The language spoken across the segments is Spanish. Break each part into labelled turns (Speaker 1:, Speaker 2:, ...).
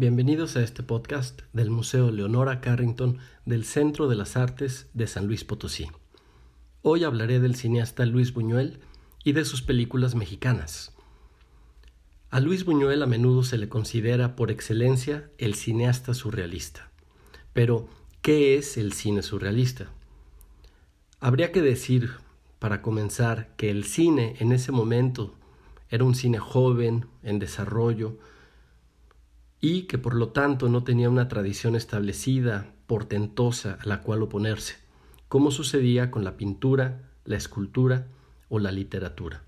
Speaker 1: Bienvenidos a este podcast del Museo Leonora Carrington del Centro de las Artes de San Luis Potosí. Hoy hablaré del cineasta Luis Buñuel y de sus películas mexicanas. A Luis Buñuel a menudo se le considera por excelencia el cineasta surrealista. Pero, ¿qué es el cine surrealista? Habría que decir, para comenzar, que el cine en ese momento era un cine joven, en desarrollo, y que por lo tanto no tenía una tradición establecida, portentosa, a la cual oponerse, como sucedía con la pintura, la escultura o la literatura.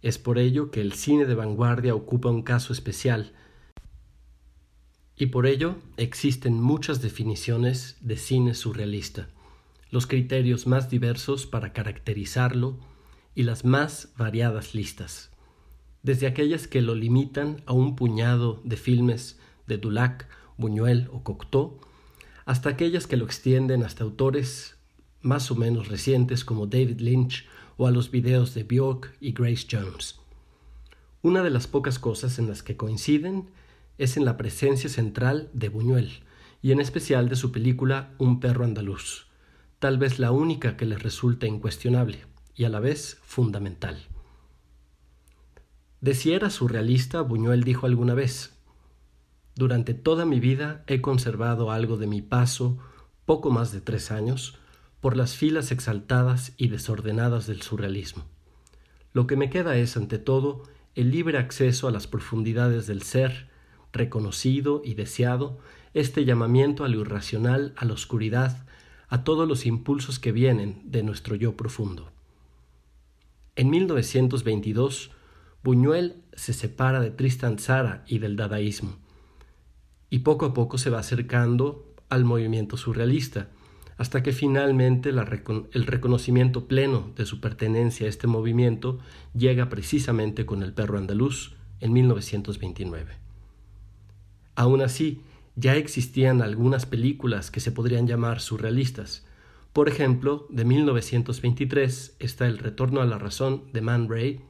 Speaker 1: Es por ello que el cine de vanguardia ocupa un caso especial, y por ello existen muchas definiciones de cine surrealista, los criterios más diversos para caracterizarlo y las más variadas listas, desde aquellas que lo limitan a un puñado de filmes de Dulac, Buñuel o Cocteau, hasta aquellas que lo extienden hasta autores más o menos recientes como David Lynch o a los videos de Bjork y Grace Jones. Una de las pocas cosas en las que coinciden es en la presencia central de Buñuel, y en especial de su película Un perro andaluz, tal vez la única que les resulta incuestionable y a la vez fundamental. De si era surrealista, Buñuel dijo alguna vez, Durante toda mi vida he conservado algo de mi paso, poco más de tres años, por las filas exaltadas y desordenadas del surrealismo. Lo que me queda es, ante todo, el libre acceso a las profundidades del ser, reconocido y deseado, este llamamiento a lo irracional, a la oscuridad, a todos los impulsos que vienen de nuestro yo profundo. En 1922, Buñuel se separa de Tristan Tzara y del dadaísmo, y poco a poco se va acercando al movimiento surrealista, hasta que finalmente el reconocimiento pleno de su pertenencia a este movimiento llega precisamente con El perro andaluz en 1929. Aún así, ya existían algunas películas que se podrían llamar surrealistas, por ejemplo, de 1923 está El Retorno a la Razón de Man Ray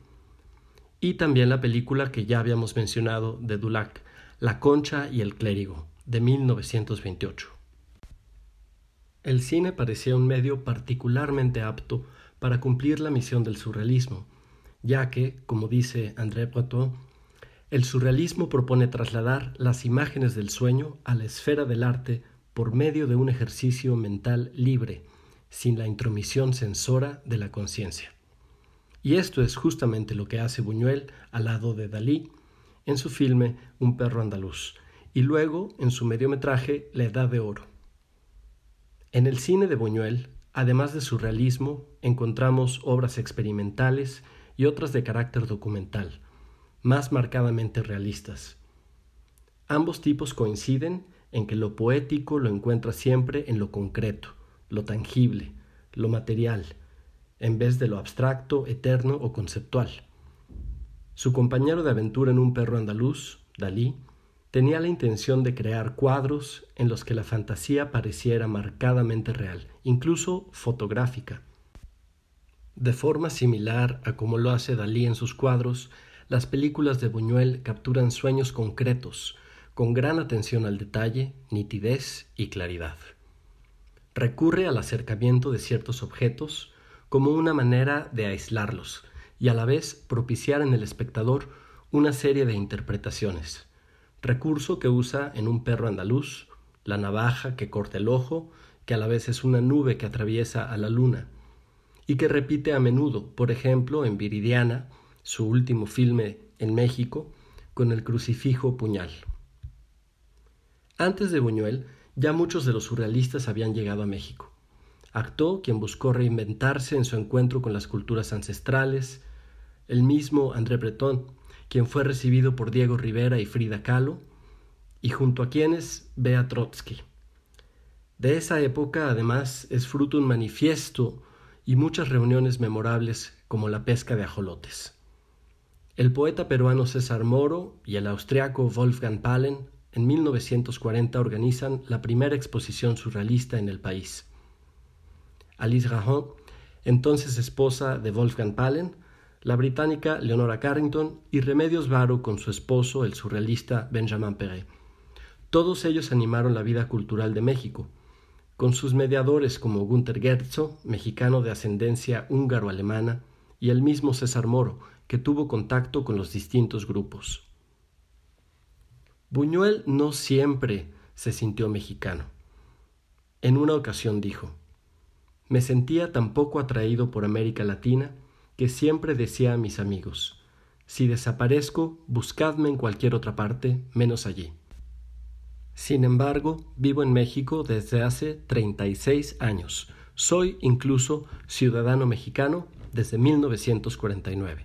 Speaker 1: y también la película que ya habíamos mencionado de Dulac, La Concha y el Clérigo, de 1928. El cine parecía un medio particularmente apto para cumplir la misión del surrealismo, ya que, como dice André Breton, el surrealismo propone trasladar las imágenes del sueño a la esfera del arte por medio de un ejercicio mental libre, sin la intromisión censora de la conciencia. Y esto es justamente lo que hace Buñuel al lado de Dalí en su filme Un perro andaluz y luego en su mediometraje La Edad de Oro. En el cine de Buñuel, además de su realismo, encontramos obras experimentales y otras de carácter documental, más marcadamente realistas. Ambos tipos coinciden en que lo poético lo encuentra siempre en lo concreto, lo tangible, lo material, en vez de lo abstracto, eterno o conceptual. Su compañero de aventura en un perro andaluz, Dalí, tenía la intención de crear cuadros en los que la fantasía pareciera marcadamente real, incluso fotográfica. De forma similar a como lo hace Dalí en sus cuadros, las películas de Buñuel capturan sueños concretos, con gran atención al detalle, nitidez y claridad recurre al acercamiento de ciertos objetos como una manera de aislarlos y a la vez propiciar en el espectador una serie de interpretaciones, recurso que usa en un perro andaluz, la navaja que corta el ojo, que a la vez es una nube que atraviesa a la luna, y que repite a menudo, por ejemplo, en Viridiana, su último filme en México, con el crucifijo puñal. Antes de Buñuel, ya muchos de los surrealistas habían llegado a México. Actó quien buscó reinventarse en su encuentro con las culturas ancestrales, el mismo André Breton, quien fue recibido por Diego Rivera y Frida Kahlo, y junto a quienes ve a Trotsky. De esa época, además, es fruto un manifiesto y muchas reuniones memorables como la pesca de ajolotes. El poeta peruano César Moro y el austriaco Wolfgang Palen en 1940 organizan la primera exposición surrealista en el país. Alice Rahon, entonces esposa de Wolfgang Palen, la británica Leonora Carrington y Remedios Varo con su esposo, el surrealista Benjamin Perret, Todos ellos animaron la vida cultural de México, con sus mediadores como Gunther Gerzo, mexicano de ascendencia húngaro-alemana, y el mismo César Moro, que tuvo contacto con los distintos grupos. Buñuel no siempre se sintió mexicano. En una ocasión dijo, me sentía tan poco atraído por América Latina que siempre decía a mis amigos, si desaparezco, buscadme en cualquier otra parte, menos allí. Sin embargo, vivo en México desde hace 36 años. Soy incluso ciudadano mexicano desde 1949.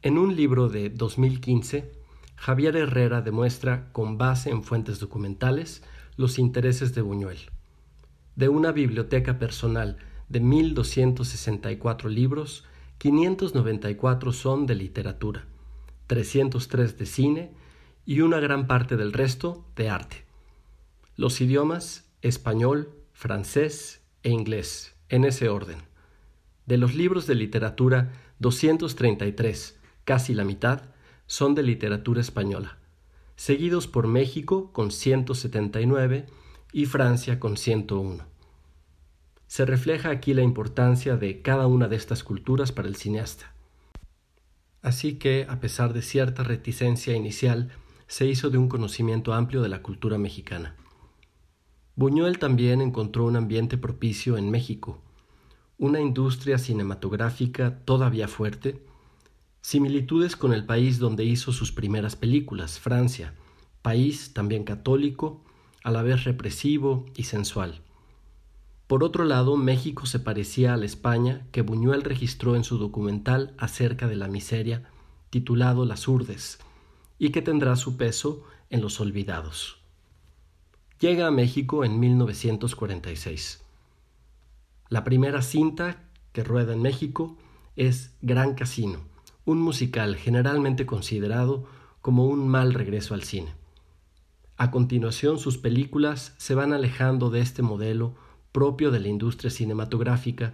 Speaker 1: En un libro de 2015, Javier Herrera demuestra, con base en fuentes documentales, los intereses de Buñuel. De una biblioteca personal de 1.264 libros, 594 son de literatura, 303 de cine y una gran parte del resto de arte. Los idiomas español, francés e inglés, en ese orden. De los libros de literatura, 233, casi la mitad, son de literatura española, seguidos por México con 179 y Francia con 101. Se refleja aquí la importancia de cada una de estas culturas para el cineasta. Así que, a pesar de cierta reticencia inicial, se hizo de un conocimiento amplio de la cultura mexicana. Buñuel también encontró un ambiente propicio en México, una industria cinematográfica todavía fuerte, similitudes con el país donde hizo sus primeras películas, Francia, país también católico, a la vez represivo y sensual. Por otro lado, México se parecía a la España que Buñuel registró en su documental acerca de la miseria, titulado Las Urdes, y que tendrá su peso en los olvidados. Llega a México en 1946. La primera cinta que rueda en México es Gran Casino, un musical generalmente considerado como un mal regreso al cine. A continuación sus películas se van alejando de este modelo propio de la industria cinematográfica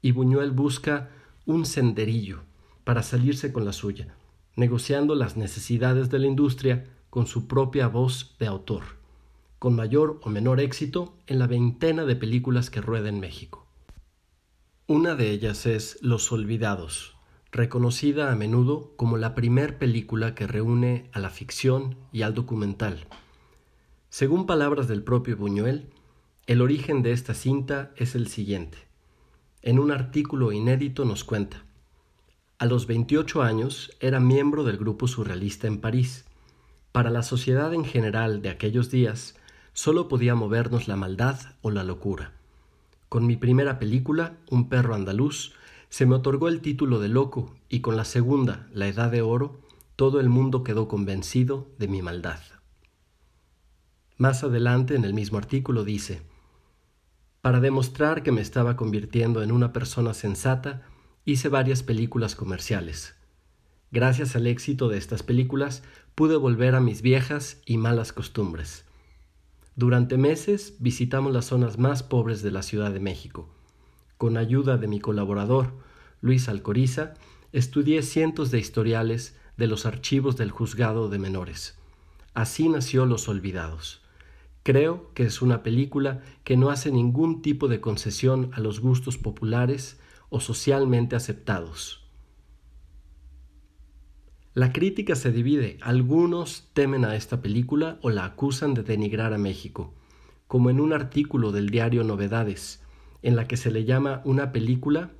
Speaker 1: y Buñuel busca un senderillo para salirse con la suya, negociando las necesidades de la industria con su propia voz de autor, con mayor o menor éxito en la veintena de películas que rueda en México. Una de ellas es Los Olvidados, reconocida a menudo como la primer película que reúne a la ficción y al documental. Según palabras del propio Buñuel, el origen de esta cinta es el siguiente. En un artículo inédito nos cuenta, a los 28 años era miembro del grupo surrealista en París. Para la sociedad en general de aquellos días, solo podía movernos la maldad o la locura. Con mi primera película, Un perro andaluz, se me otorgó el título de loco y con la segunda, La Edad de Oro, todo el mundo quedó convencido de mi maldad. Más adelante en el mismo artículo dice, Para demostrar que me estaba convirtiendo en una persona sensata, hice varias películas comerciales. Gracias al éxito de estas películas pude volver a mis viejas y malas costumbres. Durante meses visitamos las zonas más pobres de la Ciudad de México. Con ayuda de mi colaborador, Luis Alcoriza, estudié cientos de historiales de los archivos del juzgado de menores. Así nació Los Olvidados. Creo que es una película que no hace ningún tipo de concesión a los gustos populares o socialmente aceptados. La crítica se divide. Algunos temen a esta película o la acusan de denigrar a México, como en un artículo del diario Novedades, en la que se le llama una película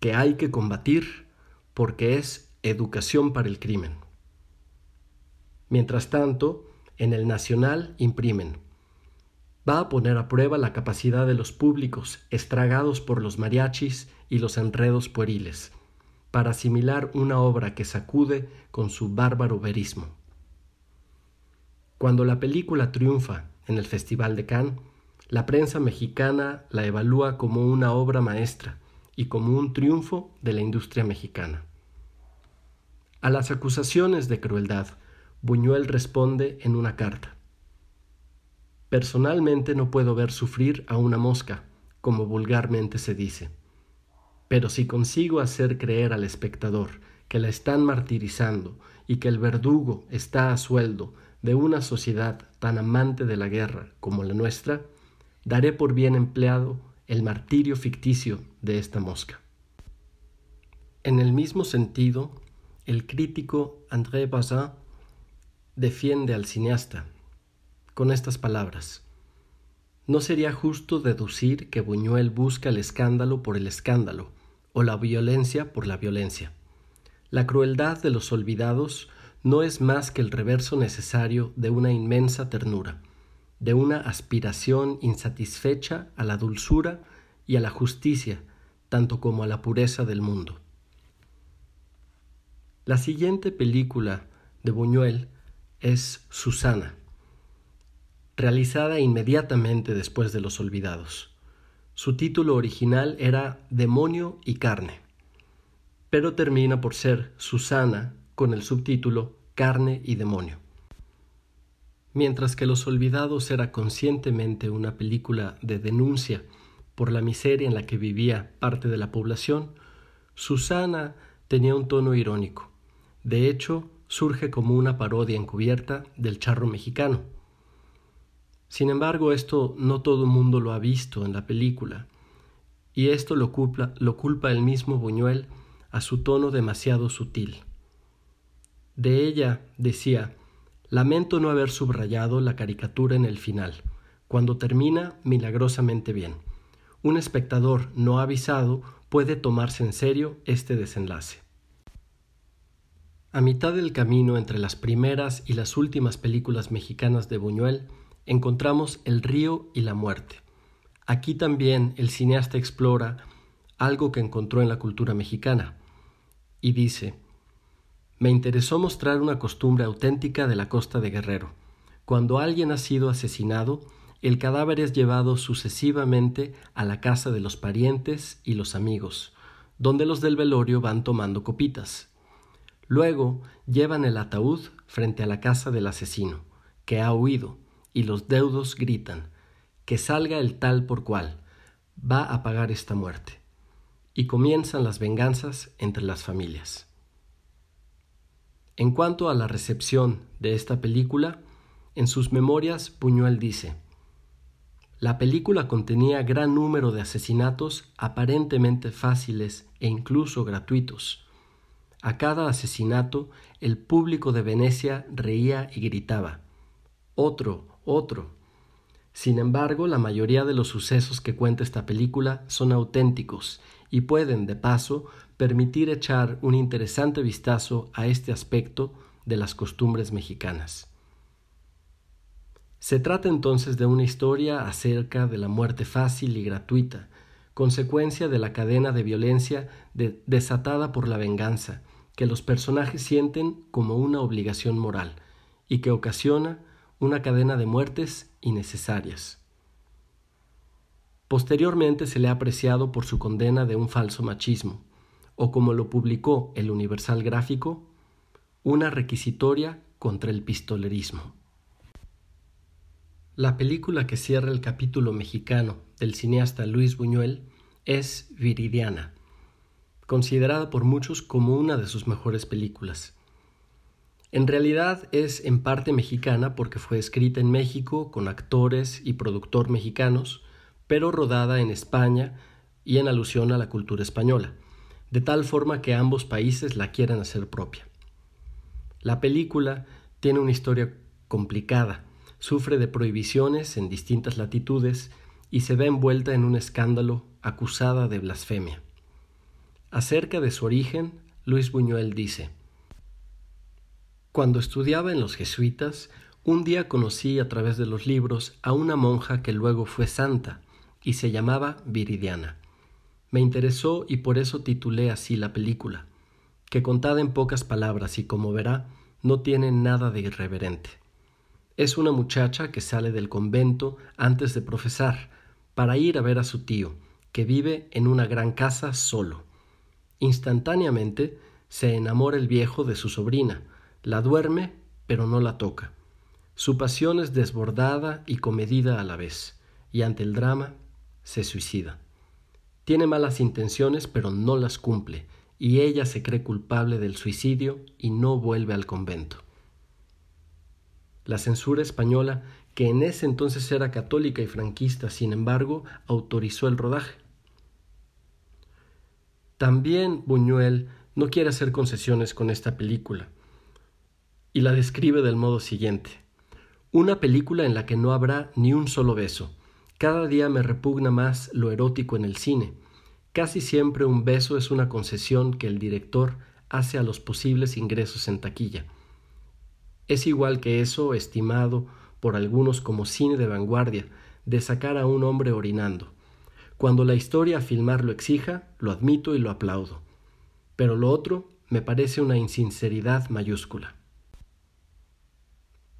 Speaker 1: que hay que combatir porque es educación para el crimen. Mientras tanto, en el Nacional imprimen va a poner a prueba la capacidad de los públicos estragados por los mariachis y los enredos pueriles, para asimilar una obra que sacude con su bárbaro verismo. Cuando la película triunfa en el Festival de Cannes, la prensa mexicana la evalúa como una obra maestra y como un triunfo de la industria mexicana. A las acusaciones de crueldad, Buñuel responde en una carta. Personalmente no puedo ver sufrir a una mosca, como vulgarmente se dice. Pero si consigo hacer creer al espectador que la están martirizando y que el verdugo está a sueldo de una sociedad tan amante de la guerra como la nuestra, daré por bien empleado el martirio ficticio de esta mosca. En el mismo sentido, el crítico André Bazin defiende al cineasta con estas palabras. No sería justo deducir que Buñuel busca el escándalo por el escándalo o la violencia por la violencia. La crueldad de los olvidados no es más que el reverso necesario de una inmensa ternura, de una aspiración insatisfecha a la dulzura y a la justicia, tanto como a la pureza del mundo. La siguiente película de Buñuel es Susana, realizada inmediatamente después de Los Olvidados. Su título original era Demonio y Carne pero termina por ser Susana con el subtítulo Carne y Demonio. Mientras que Los Olvidados era conscientemente una película de denuncia por la miseria en la que vivía parte de la población, Susana tenía un tono irónico. De hecho, surge como una parodia encubierta del charro mexicano. Sin embargo, esto no todo el mundo lo ha visto en la película, y esto lo culpa, lo culpa el mismo Buñuel a su tono demasiado sutil. De ella decía, lamento no haber subrayado la caricatura en el final, cuando termina milagrosamente bien. Un espectador no avisado puede tomarse en serio este desenlace. A mitad del camino entre las primeras y las últimas películas mexicanas de Buñuel encontramos El río y la muerte. Aquí también el cineasta explora algo que encontró en la cultura mexicana, y dice, me interesó mostrar una costumbre auténtica de la costa de Guerrero. Cuando alguien ha sido asesinado, el cadáver es llevado sucesivamente a la casa de los parientes y los amigos, donde los del velorio van tomando copitas. Luego llevan el ataúd frente a la casa del asesino, que ha huido, y los deudos gritan, que salga el tal por cual, va a pagar esta muerte y comienzan las venganzas entre las familias. En cuanto a la recepción de esta película, en sus memorias Puñuel dice, la película contenía gran número de asesinatos aparentemente fáciles e incluso gratuitos. A cada asesinato el público de Venecia reía y gritaba, otro, otro. Sin embargo, la mayoría de los sucesos que cuenta esta película son auténticos y pueden, de paso, permitir echar un interesante vistazo a este aspecto de las costumbres mexicanas. Se trata entonces de una historia acerca de la muerte fácil y gratuita, consecuencia de la cadena de violencia desatada por la venganza, que los personajes sienten como una obligación moral y que ocasiona una cadena de muertes innecesarias. Posteriormente se le ha apreciado por su condena de un falso machismo, o como lo publicó el Universal Gráfico, una requisitoria contra el pistolerismo. La película que cierra el capítulo mexicano del cineasta Luis Buñuel es Viridiana, considerada por muchos como una de sus mejores películas. En realidad es en parte mexicana porque fue escrita en México con actores y productor mexicanos, pero rodada en España y en alusión a la cultura española, de tal forma que ambos países la quieran hacer propia. La película tiene una historia complicada, sufre de prohibiciones en distintas latitudes y se ve envuelta en un escándalo acusada de blasfemia. Acerca de su origen, Luis Buñuel dice, Cuando estudiaba en los jesuitas, un día conocí a través de los libros a una monja que luego fue santa, y se llamaba Viridiana. Me interesó y por eso titulé así la película, que contada en pocas palabras y como verá, no tiene nada de irreverente. Es una muchacha que sale del convento antes de profesar, para ir a ver a su tío, que vive en una gran casa solo. Instantáneamente se enamora el viejo de su sobrina, la duerme, pero no la toca. Su pasión es desbordada y comedida a la vez, y ante el drama se suicida. Tiene malas intenciones pero no las cumple y ella se cree culpable del suicidio y no vuelve al convento. La censura española, que en ese entonces era católica y franquista, sin embargo, autorizó el rodaje. También Buñuel no quiere hacer concesiones con esta película y la describe del modo siguiente. Una película en la que no habrá ni un solo beso. Cada día me repugna más lo erótico en el cine. Casi siempre un beso es una concesión que el director hace a los posibles ingresos en taquilla. Es igual que eso, estimado por algunos como cine de vanguardia, de sacar a un hombre orinando. Cuando la historia a filmar lo exija, lo admito y lo aplaudo. Pero lo otro me parece una insinceridad mayúscula.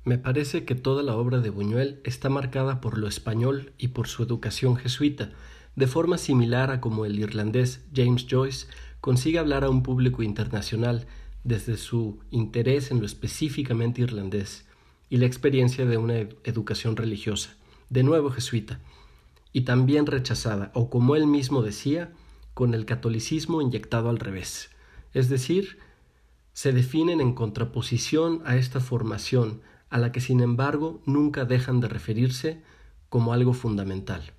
Speaker 1: Me parece que toda la obra de Buñuel está marcada por lo español y por su educación jesuita, de forma similar a como el irlandés James Joyce consigue hablar a un público internacional desde su interés en lo específicamente irlandés y la experiencia de una educación religiosa, de nuevo jesuita, y también rechazada, o como él mismo decía, con el catolicismo inyectado al revés, es decir, se definen en contraposición a esta formación a la que sin embargo nunca dejan de referirse como algo fundamental.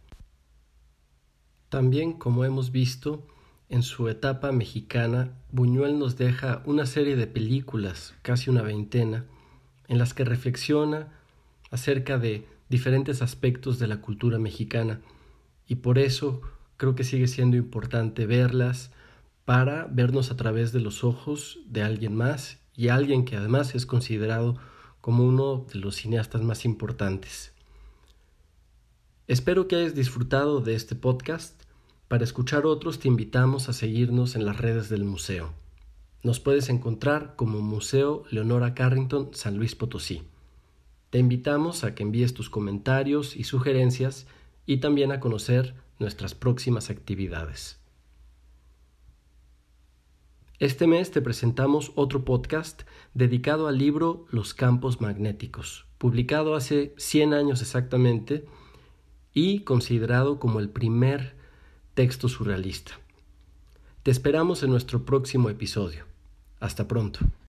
Speaker 1: También, como hemos visto, en su etapa mexicana, Buñuel nos deja una serie de películas, casi una veintena, en las que reflexiona acerca de diferentes aspectos de la cultura mexicana y por eso creo que sigue siendo importante verlas para vernos a través de los ojos de alguien más y alguien que además es considerado como uno de los cineastas más importantes. Espero que hayas disfrutado de este podcast. Para escuchar otros te invitamos a seguirnos en las redes del museo. Nos puedes encontrar como Museo Leonora Carrington San Luis Potosí. Te invitamos a que envíes tus comentarios y sugerencias y también a conocer nuestras próximas actividades. Este mes te presentamos otro podcast dedicado al libro Los campos magnéticos, publicado hace 100 años exactamente y considerado como el primer texto surrealista. Te esperamos en nuestro próximo episodio. Hasta pronto.